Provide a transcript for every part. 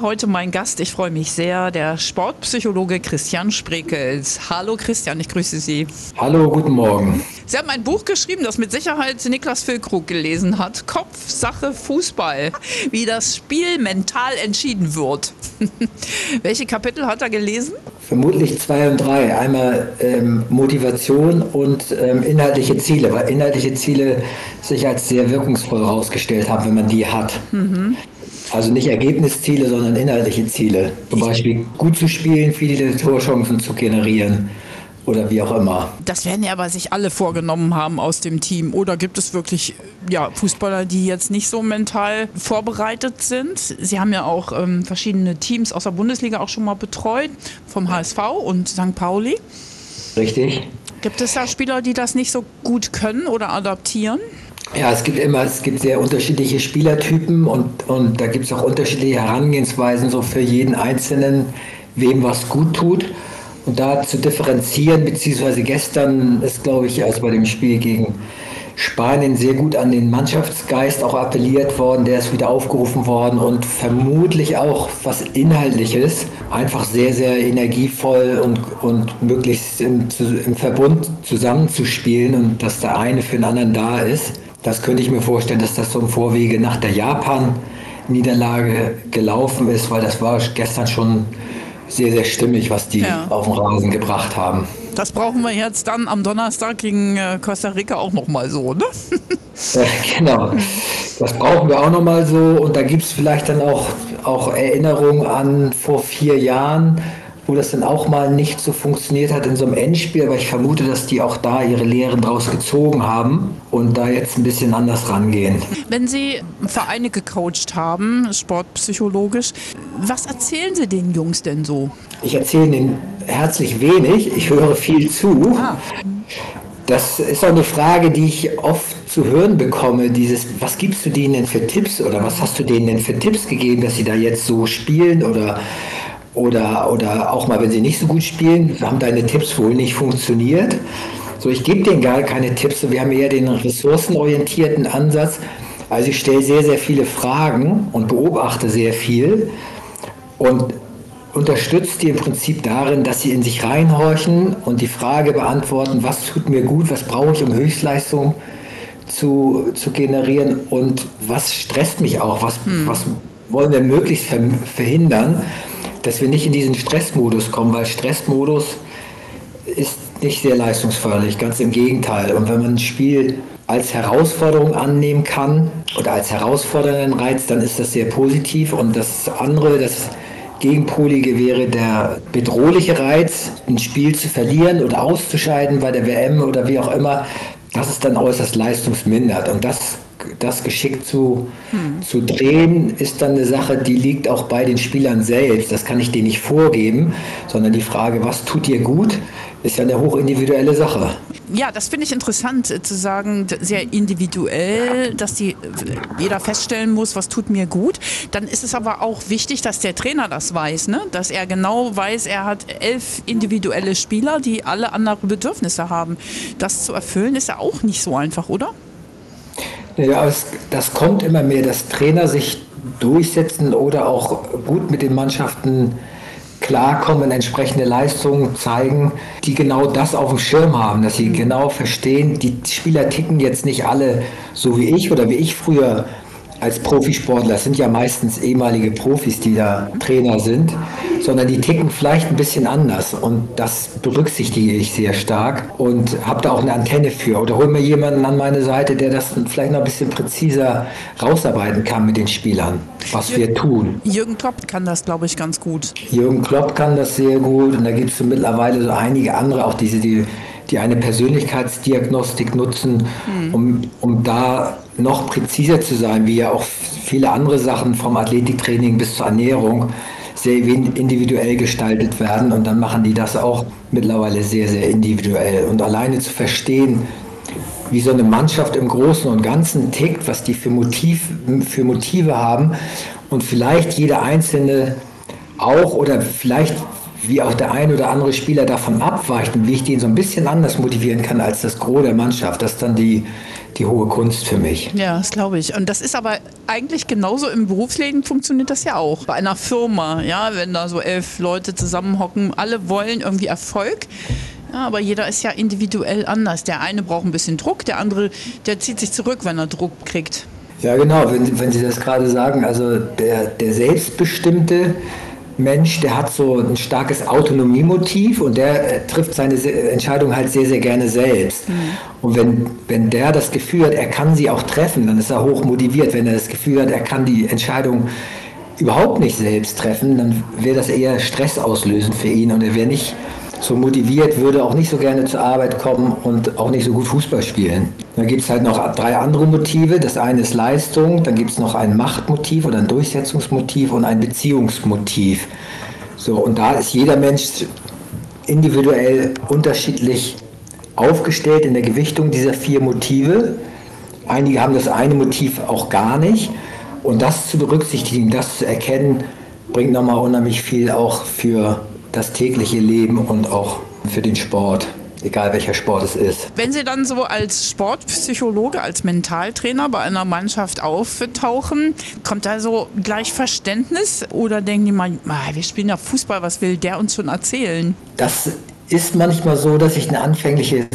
Heute mein Gast, ich freue mich sehr, der Sportpsychologe Christian Sprekels. Hallo Christian, ich grüße Sie. Hallo, guten Morgen. Sie haben ein Buch geschrieben, das mit Sicherheit Niklas Füllkrug gelesen hat. Kopf, Sache, Fußball. Wie das Spiel mental entschieden wird. Welche Kapitel hat er gelesen? Vermutlich zwei und drei. Einmal ähm, Motivation und ähm, inhaltliche Ziele, weil inhaltliche Ziele sich als sehr wirkungsvoll herausgestellt haben, wenn man die hat. Mhm. Also nicht Ergebnisziele, sondern inhaltliche Ziele. Zum Beispiel gut zu spielen, viele Torchancen zu generieren oder wie auch immer. Das werden ja aber sich alle vorgenommen haben aus dem Team. Oder gibt es wirklich ja, Fußballer, die jetzt nicht so mental vorbereitet sind? Sie haben ja auch ähm, verschiedene Teams aus der Bundesliga auch schon mal betreut, vom HSV und St. Pauli. Richtig. Gibt es da Spieler, die das nicht so gut können oder adaptieren? Ja, es gibt immer, es gibt sehr unterschiedliche Spielertypen und, und da gibt es auch unterschiedliche Herangehensweisen so für jeden Einzelnen, wem was gut tut. Und da zu differenzieren, beziehungsweise gestern ist, glaube ich, also bei dem Spiel gegen Spanien sehr gut an den Mannschaftsgeist auch appelliert worden, der ist wieder aufgerufen worden und vermutlich auch was Inhaltliches, einfach sehr, sehr energievoll und, und möglichst im, im Verbund zusammenzuspielen und dass der eine für den anderen da ist. Das könnte ich mir vorstellen, dass das so im Vorwege nach der Japan-Niederlage gelaufen ist, weil das war gestern schon sehr, sehr stimmig, was die ja. auf den Rasen gebracht haben. Das brauchen wir jetzt dann am Donnerstag gegen äh, Costa Rica auch nochmal so, ne? ja, genau. Das brauchen wir auch nochmal so. Und da gibt es vielleicht dann auch, auch Erinnerungen an vor vier Jahren, wo das dann auch mal nicht so funktioniert hat in so einem Endspiel, aber ich vermute, dass die auch da ihre Lehren draus gezogen haben und da jetzt ein bisschen anders rangehen. Wenn Sie Vereine gecoacht haben, sportpsychologisch, was erzählen Sie den Jungs denn so? Ich erzähle ihnen herzlich wenig, ich höre viel zu. Ah. Das ist auch eine Frage, die ich oft zu hören bekomme, dieses, was gibst du denen denn für Tipps oder was hast du denen denn für Tipps gegeben, dass sie da jetzt so spielen oder oder, oder auch mal, wenn sie nicht so gut spielen, haben deine Tipps wohl nicht funktioniert. So, ich gebe denen gar keine Tipps. Wir haben eher den ressourcenorientierten Ansatz. Also ich stelle sehr, sehr viele Fragen und beobachte sehr viel und unterstütze die im Prinzip darin, dass sie in sich reinhorchen und die Frage beantworten, was tut mir gut, was brauche ich, um Höchstleistung zu, zu generieren und was stresst mich auch, was, hm. was wollen wir möglichst verhindern dass wir nicht in diesen Stressmodus kommen, weil Stressmodus ist nicht sehr leistungsförderlich, ganz im Gegenteil. Und wenn man ein Spiel als Herausforderung annehmen kann oder als herausfordernden Reiz, dann ist das sehr positiv. Und das andere, das Gegenpolige wäre der bedrohliche Reiz, ein Spiel zu verlieren oder auszuscheiden bei der WM oder wie auch immer. Das ist dann äußerst leistungsmindert. Und das das geschickt zu, hm. zu drehen, ist dann eine Sache, die liegt auch bei den Spielern selbst. Das kann ich denen nicht vorgeben, sondern die Frage, was tut dir gut, ist ja eine hochindividuelle Sache. Ja, das finde ich interessant äh, zu sagen, sehr individuell, dass die, äh, jeder feststellen muss, was tut mir gut. Dann ist es aber auch wichtig, dass der Trainer das weiß, ne? dass er genau weiß, er hat elf individuelle Spieler, die alle andere Bedürfnisse haben. Das zu erfüllen ist ja auch nicht so einfach, oder? Das kommt immer mehr, dass Trainer sich durchsetzen oder auch gut mit den Mannschaften klarkommen, entsprechende Leistungen zeigen, die genau das auf dem Schirm haben, dass sie genau verstehen, die Spieler ticken jetzt nicht alle so wie ich oder wie ich früher als Profisportler, es sind ja meistens ehemalige Profis, die da Trainer sind, sondern die ticken vielleicht ein bisschen anders und das berücksichtige ich sehr stark und habe da auch eine Antenne für oder hol mir jemanden an meine Seite, der das vielleicht noch ein bisschen präziser rausarbeiten kann mit den Spielern, was Jürgen, wir tun. Jürgen Klopp kann das, glaube ich, ganz gut. Jürgen Klopp kann das sehr gut und da gibt es so mittlerweile so einige andere, auch diese, die die eine Persönlichkeitsdiagnostik nutzen, hm. um, um da noch präziser zu sein, wie ja auch viele andere Sachen vom Athletiktraining bis zur Ernährung sehr individuell gestaltet werden und dann machen die das auch mittlerweile sehr, sehr individuell. Und alleine zu verstehen, wie so eine Mannschaft im Großen und Ganzen tickt, was die für, Motiv, für Motive haben und vielleicht jeder Einzelne auch oder vielleicht wie auch der ein oder andere Spieler davon abweicht und wie ich den so ein bisschen anders motivieren kann als das Gros der Mannschaft. Das ist dann die, die hohe Kunst für mich. Ja, das glaube ich. Und das ist aber eigentlich genauso im Berufsleben funktioniert das ja auch. Bei einer Firma, ja, wenn da so elf Leute zusammenhocken, alle wollen irgendwie Erfolg. Ja, aber jeder ist ja individuell anders. Der eine braucht ein bisschen Druck, der andere, der zieht sich zurück, wenn er Druck kriegt. Ja, genau, wenn, wenn Sie das gerade sagen, also der, der selbstbestimmte Mensch, der hat so ein starkes Autonomiemotiv und der äh, trifft seine Entscheidung halt sehr, sehr gerne selbst. Mhm. Und wenn, wenn der das Gefühl hat, er kann sie auch treffen, dann ist er hoch motiviert. Wenn er das Gefühl hat, er kann die Entscheidung überhaupt nicht selbst treffen, dann wäre das eher Stress auslösen für ihn und er wäre nicht so motiviert, würde auch nicht so gerne zur Arbeit kommen und auch nicht so gut Fußball spielen. Dann gibt es halt noch drei andere Motive. Das eine ist Leistung, dann gibt es noch ein Machtmotiv oder ein Durchsetzungsmotiv und ein Beziehungsmotiv. So, und da ist jeder Mensch individuell unterschiedlich aufgestellt in der Gewichtung dieser vier Motive. Einige haben das eine Motiv auch gar nicht. Und das zu berücksichtigen, das zu erkennen, bringt nochmal unheimlich viel auch für das tägliche Leben und auch für den Sport egal welcher Sport es ist. Wenn Sie dann so als Sportpsychologe, als Mentaltrainer bei einer Mannschaft auftauchen, kommt da so gleich Verständnis oder denken die mal, ah, wir spielen ja Fußball, was will der uns schon erzählen? Das ist manchmal so, dass ich eine anfängliche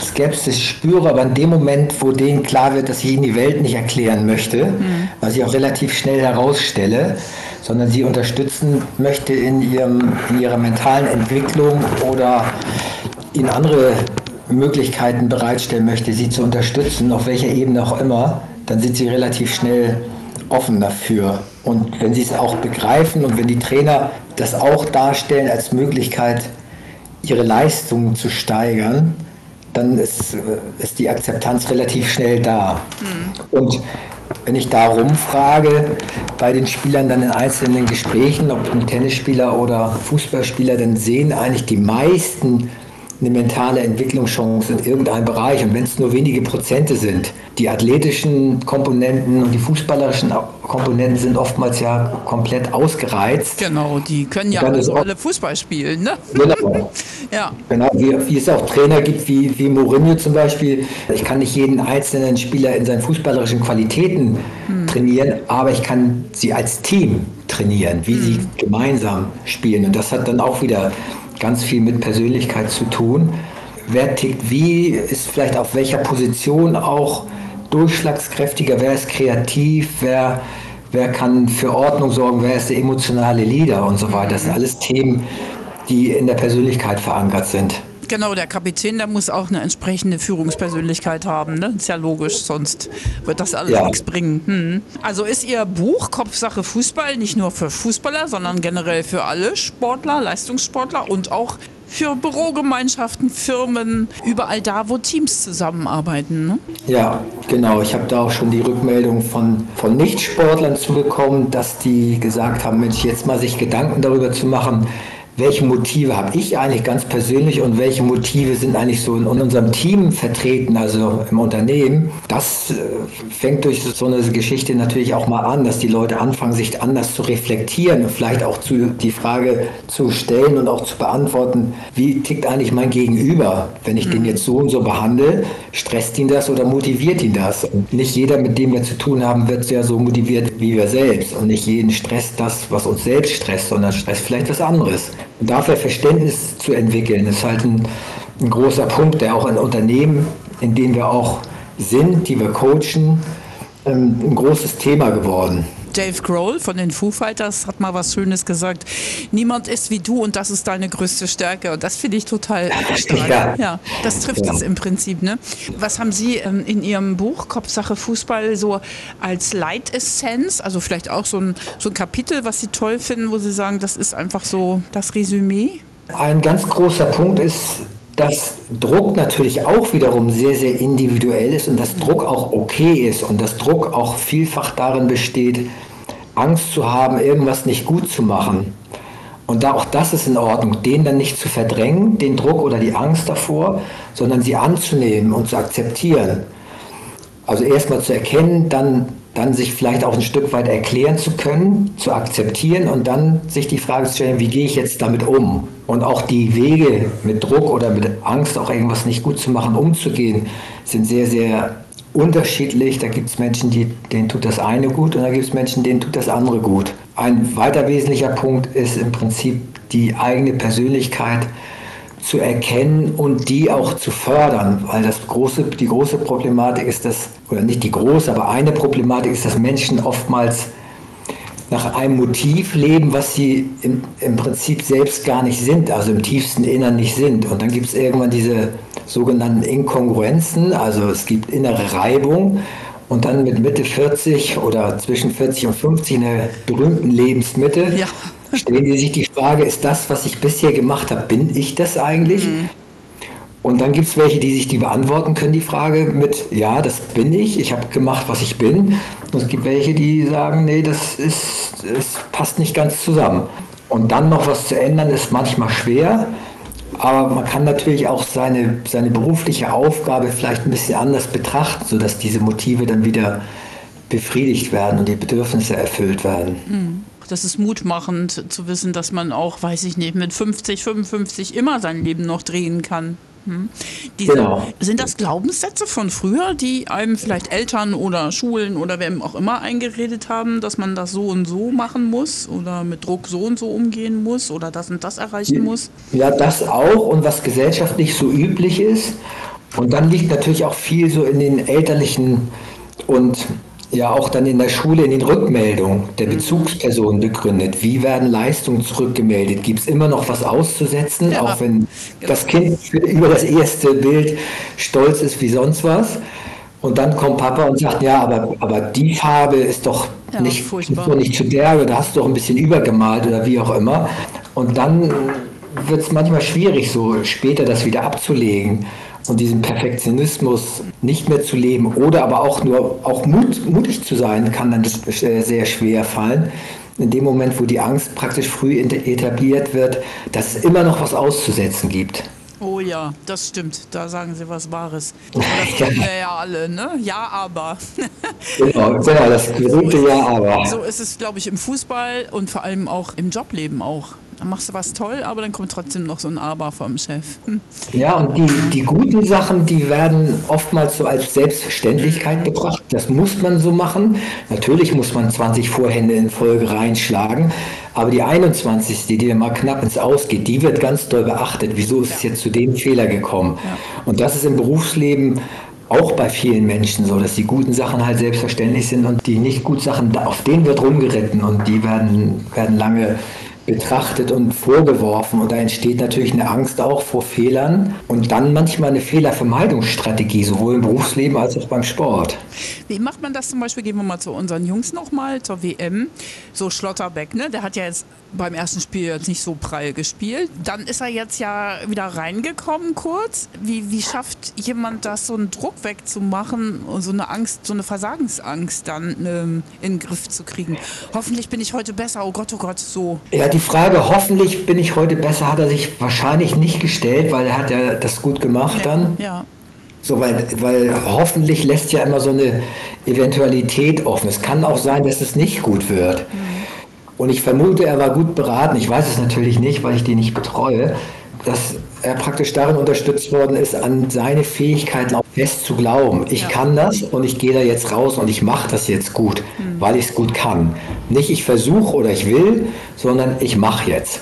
Skepsis spüre, aber in dem Moment, wo denen klar wird, dass ich ihnen die Welt nicht erklären möchte, mhm. was ich auch relativ schnell herausstelle, sondern sie unterstützen möchte in, ihrem, in ihrer mentalen Entwicklung oder ihnen andere Möglichkeiten bereitstellen möchte, sie zu unterstützen, auf welcher Ebene auch immer, dann sind sie relativ schnell offen dafür. Und wenn sie es auch begreifen und wenn die Trainer das auch darstellen als Möglichkeit, ihre Leistungen zu steigern, dann ist, äh, ist die Akzeptanz relativ schnell da. Mhm. Und wenn ich darum frage, bei den Spielern dann in einzelnen Gesprächen, ob ein Tennisspieler oder Fußballspieler, dann sehen eigentlich die meisten eine mentale Entwicklungschance in irgendeinem Bereich. Und wenn es nur wenige Prozente sind, die athletischen Komponenten und die fußballerischen Komponenten sind oftmals ja komplett ausgereizt. Genau, die können ja also alle Fußball spielen. Ne? Genau. ja. genau wie, wie, es auch Trainer gibt, wie, wie Mourinho zum Beispiel. Ich kann nicht jeden einzelnen Spieler in seinen fußballerischen Qualitäten hm. trainieren, aber ich kann sie als Team trainieren, wie hm. sie gemeinsam spielen. Und das hat dann auch wieder ganz viel mit Persönlichkeit zu tun. Wer tickt wie, ist vielleicht auf welcher Position auch durchschlagskräftiger, wer ist kreativ, wer, wer kann für Ordnung sorgen, wer ist der emotionale Leader und so weiter. Das sind alles Themen, die in der Persönlichkeit verankert sind. Genau, der Kapitän, der muss auch eine entsprechende Führungspersönlichkeit haben. Ne? Ist ja logisch, sonst wird das alles ja. nichts bringen. Hm. Also ist Ihr Buch Kopfsache Fußball nicht nur für Fußballer, sondern generell für alle Sportler, Leistungssportler und auch für Bürogemeinschaften, Firmen, überall da, wo Teams zusammenarbeiten. Ne? Ja, genau. Ich habe da auch schon die Rückmeldung von, von Nichtsportlern zugekommen, dass die gesagt haben, Mensch, jetzt mal sich Gedanken darüber zu machen, welche Motive habe ich eigentlich ganz persönlich und welche Motive sind eigentlich so in unserem Team vertreten, also im Unternehmen. Das äh, fängt durch so eine Geschichte natürlich auch mal an, dass die Leute anfangen, sich anders zu reflektieren und vielleicht auch zu, die Frage zu stellen und auch zu beantworten, wie tickt eigentlich mein Gegenüber, wenn ich mhm. den jetzt so und so behandle, stresst ihn das oder motiviert ihn das? Und nicht jeder, mit dem wir zu tun haben, wird ja so motiviert wie wir selbst und nicht jeden stresst das, was uns selbst stresst, sondern stresst vielleicht was anderes. Dafür Verständnis zu entwickeln, ist halt ein, ein großer Punkt, der auch in Unternehmen, in denen wir auch sind, die wir coachen, ähm, ein großes Thema geworden. Dave Grohl von den Foo Fighters hat mal was Schönes gesagt. Niemand ist wie du und das ist deine größte Stärke. Und das finde ich total stark. Ja. ja das trifft ja. es im Prinzip. Ne? Was haben Sie ähm, in Ihrem Buch Kopfsache Fußball so als Leitessenz, also vielleicht auch so ein, so ein Kapitel, was Sie toll finden, wo Sie sagen, das ist einfach so das Resümee? Ein ganz großer Punkt ist, dass Druck natürlich auch wiederum sehr, sehr individuell ist und dass Druck auch okay ist und dass Druck auch vielfach darin besteht, Angst zu haben, irgendwas nicht gut zu machen. Und da auch das ist in Ordnung, den dann nicht zu verdrängen, den Druck oder die Angst davor, sondern sie anzunehmen und zu akzeptieren. Also erstmal zu erkennen, dann dann sich vielleicht auch ein Stück weit erklären zu können, zu akzeptieren und dann sich die Frage zu stellen, wie gehe ich jetzt damit um? Und auch die Wege mit Druck oder mit Angst, auch irgendwas nicht gut zu machen, umzugehen, sind sehr, sehr unterschiedlich. Da gibt es Menschen, die, denen tut das eine gut und da gibt es Menschen, denen tut das andere gut. Ein weiter wesentlicher Punkt ist im Prinzip die eigene Persönlichkeit zu erkennen und die auch zu fördern, weil das große, die große Problematik ist, dass, oder nicht die große, aber eine Problematik ist, dass Menschen oftmals nach einem Motiv leben, was sie im, im Prinzip selbst gar nicht sind, also im tiefsten Innern nicht sind. Und dann gibt es irgendwann diese sogenannten Inkongruenzen, also es gibt innere Reibung und dann mit Mitte 40 oder zwischen 40 und 50 in der berühmten Lebensmitte ja. Stellen die sich die Frage, ist das, was ich bisher gemacht habe, bin ich das eigentlich? Mhm. Und dann gibt es welche, die sich die beantworten können, die Frage mit, ja, das bin ich, ich habe gemacht, was ich bin. Und es gibt welche, die sagen, nee, das ist, es passt nicht ganz zusammen. Und dann noch was zu ändern, ist manchmal schwer. Aber man kann natürlich auch seine, seine berufliche Aufgabe vielleicht ein bisschen anders betrachten, sodass diese Motive dann wieder befriedigt werden und die Bedürfnisse erfüllt werden. Hm. Das ist mutmachend zu wissen, dass man auch, weiß ich nicht, mit 50, 55 immer sein Leben noch drehen kann. Hm. Diese, genau. Sind das Glaubenssätze von früher, die einem vielleicht Eltern oder Schulen oder wem auch immer eingeredet haben, dass man das so und so machen muss oder mit Druck so und so umgehen muss oder das und das erreichen muss? Ja, das auch und was gesellschaftlich so üblich ist. Und dann liegt natürlich auch viel so in den elterlichen und ja auch dann in der Schule in den Rückmeldungen der mhm. Bezugsperson begründet. Wie werden Leistungen zurückgemeldet? Gibt es immer noch was auszusetzen, ja, auch wenn genau. das Kind über das erste Bild stolz ist wie sonst was? Und dann kommt Papa und sagt, ja, aber, aber die Farbe ist doch ja, nicht, ist doch nicht zu der, oder hast du doch ein bisschen übergemalt oder wie auch immer. Und dann wird es manchmal schwierig, so später das wieder abzulegen und diesen Perfektionismus nicht mehr zu leben oder aber auch nur auch mut, mutig zu sein, kann dann sehr schwer fallen. In dem Moment, wo die Angst praktisch früh etabliert wird, dass es immer noch was auszusetzen gibt. Oh ja, das stimmt. Da sagen Sie was Wahres. Das kennen wir ja alle, ne? Ja, aber. genau, genau, das berühmte Ja, aber. So ist es, glaube ich, im Fußball und vor allem auch im Jobleben auch. Dann machst du was toll, aber dann kommt trotzdem noch so ein Aber vom Chef. Hm. Ja, und die, die guten Sachen, die werden oftmals so als Selbstverständlichkeit betrachtet. Das muss man so machen. Natürlich muss man 20 Vorhände in Folge reinschlagen, aber die 21., die dir mal knapp ins Ausgeht, die wird ganz doll beachtet. Wieso ist es jetzt zu dem Fehler gekommen? Ja. Und das ist im Berufsleben auch bei vielen Menschen so, dass die guten Sachen halt selbstverständlich sind und die nicht guten Sachen, auf denen wird rumgeritten und die werden, werden lange betrachtet und vorgeworfen. Und da entsteht natürlich eine Angst auch vor Fehlern und dann manchmal eine Fehlervermeidungsstrategie, sowohl im Berufsleben als auch beim Sport. Wie macht man das zum Beispiel? Gehen wir mal zu unseren Jungs nochmal, zur WM. So Schlotterbeck, ne? der hat ja jetzt beim ersten Spiel jetzt nicht so prall gespielt. Dann ist er jetzt ja wieder reingekommen kurz. Wie, wie schafft jemand das, so einen Druck wegzumachen und so eine Angst, so eine Versagensangst dann ähm, in den Griff zu kriegen? Hoffentlich bin ich heute besser, oh Gott, oh Gott, so. Ja, die Frage, hoffentlich bin ich heute besser, hat er sich wahrscheinlich nicht gestellt, weil er hat ja das gut gemacht ja, dann. Ja. So, weil, weil hoffentlich lässt ja immer so eine Eventualität offen. Es kann auch sein, dass es nicht gut wird. Mhm. Und ich vermute, er war gut beraten. Ich weiß es natürlich nicht, weil ich die nicht betreue, dass er praktisch darin unterstützt worden ist, an seine Fähigkeiten auch fest zu glauben. Ich ja. kann das und ich gehe da jetzt raus und ich mache das jetzt gut, mhm. weil ich es gut kann. Nicht ich versuche oder ich will, sondern ich mache jetzt.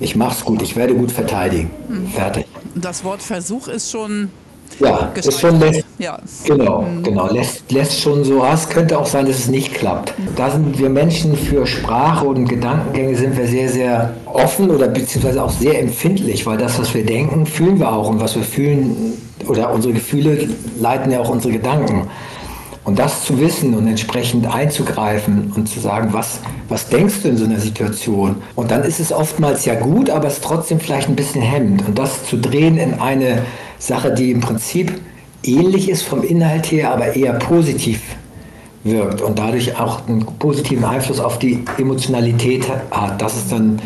Ich mache es gut, ich werde gut verteidigen. Mhm. Fertig. Das Wort Versuch ist schon ja, ist schon lässt, ja. Genau, mhm. genau. Lässt, lässt schon so aus. Könnte auch sein, dass es nicht klappt. Da sind wir Menschen für Sprache und Gedankengänge sind wir sehr, sehr offen oder beziehungsweise auch sehr empfindlich, weil das, was wir denken, fühlen wir auch. Und was wir fühlen oder unsere Gefühle leiten ja auch unsere Gedanken. Und das zu wissen und entsprechend einzugreifen und zu sagen, was, was denkst du in so einer Situation? Und dann ist es oftmals ja gut, aber es ist trotzdem vielleicht ein bisschen hemmend. Und das zu drehen in eine Sache, die im Prinzip ähnlich ist vom Inhalt her, aber eher positiv wirkt und dadurch auch einen positiven Einfluss auf die Emotionalität hat. Das ist dann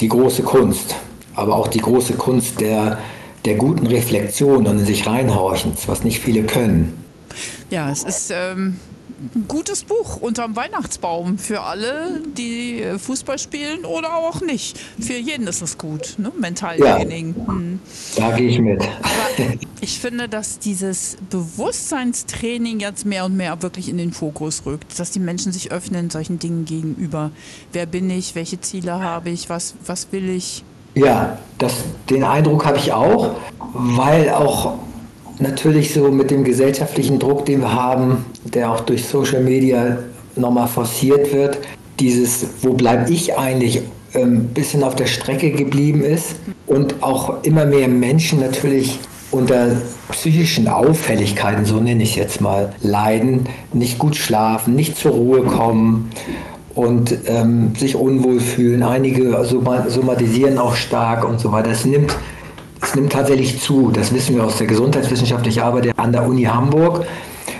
die große Kunst, aber auch die große Kunst der, der guten Reflexion und in sich reinhorchens, was nicht viele können. Ja, es ist ähm, ein gutes Buch unterm Weihnachtsbaum für alle, die Fußball spielen oder auch nicht. Für jeden ist es gut, ne? Mentaltraining. Ja, hm. Da gehe ich mit. Aber ich finde, dass dieses Bewusstseinstraining jetzt mehr und mehr wirklich in den Fokus rückt, dass die Menschen sich öffnen solchen Dingen gegenüber. Wer bin ich? Welche Ziele habe ich? Was, was will ich? Ja, das, den Eindruck habe ich auch, weil auch natürlich so mit dem gesellschaftlichen Druck, den wir haben, der auch durch Social Media nochmal forciert wird, dieses, wo bleibe ich eigentlich, ein ähm, bisschen auf der Strecke geblieben ist und auch immer mehr Menschen natürlich unter psychischen Auffälligkeiten, so nenne ich es jetzt mal, leiden, nicht gut schlafen, nicht zur Ruhe kommen und ähm, sich unwohl fühlen. Einige somatisieren auch stark und so weiter. Es nimmt es nimmt tatsächlich zu. Das wissen wir aus der Gesundheitswissenschaft. Ich arbeite an der Uni Hamburg,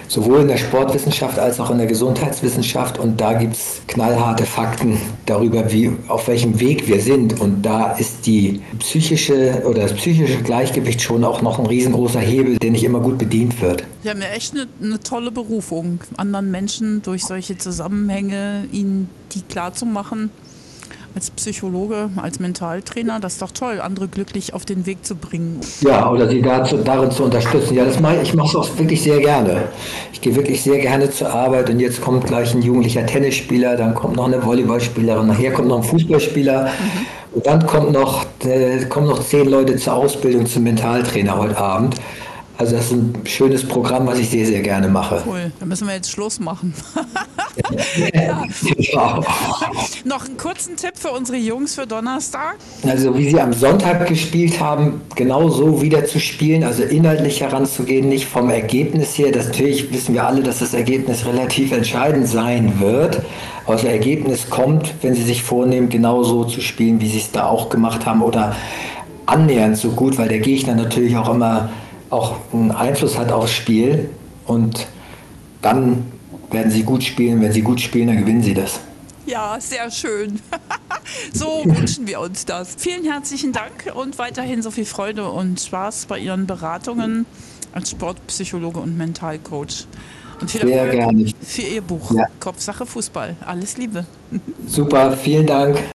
sowohl in der Sportwissenschaft als auch in der Gesundheitswissenschaft. Und da gibt es knallharte Fakten darüber, wie, auf welchem Weg wir sind. Und da ist die psychische oder das psychische Gleichgewicht schon auch noch ein riesengroßer Hebel, der nicht immer gut bedient wird. Sie haben ja echt eine, eine tolle Berufung, anderen Menschen durch solche Zusammenhänge ihnen die klarzumachen als Psychologe, als Mentaltrainer, das ist doch toll, andere glücklich auf den Weg zu bringen. Ja, oder sie dazu, darin zu unterstützen. Ja, das mache ich, ich mache es auch wirklich sehr gerne. Ich gehe wirklich sehr gerne zur Arbeit und jetzt kommt gleich ein jugendlicher Tennisspieler, dann kommt noch eine Volleyballspielerin, nachher kommt noch ein Fußballspieler. Mhm. Und dann kommt noch, äh, kommen noch zehn Leute zur Ausbildung zum Mentaltrainer heute Abend. Also das ist ein schönes Programm, was ich sehr, sehr gerne mache. Cool, da müssen wir jetzt Schluss machen. ja. Noch einen kurzen Tipp für unsere Jungs für Donnerstag. Also wie sie am Sonntag gespielt haben, genau so wieder zu spielen, also inhaltlich heranzugehen, nicht vom Ergebnis her. Das, natürlich wissen wir alle, dass das Ergebnis relativ entscheidend sein wird. Aber das Ergebnis kommt, wenn sie sich vornehmen, genau so zu spielen, wie sie es da auch gemacht haben oder annähernd so gut, weil der Gegner natürlich auch immer auch einen Einfluss hat aufs Spiel und dann werden sie gut spielen. Wenn sie gut spielen, dann gewinnen sie das. Ja, sehr schön. so wünschen wir uns das. Vielen herzlichen Dank und weiterhin so viel Freude und Spaß bei Ihren Beratungen als Sportpsychologe und Mentalcoach. Und viel Sehr Erfolg gerne. für Ihr Buch ja. Kopfsache Fußball. Alles Liebe. Super, vielen Dank.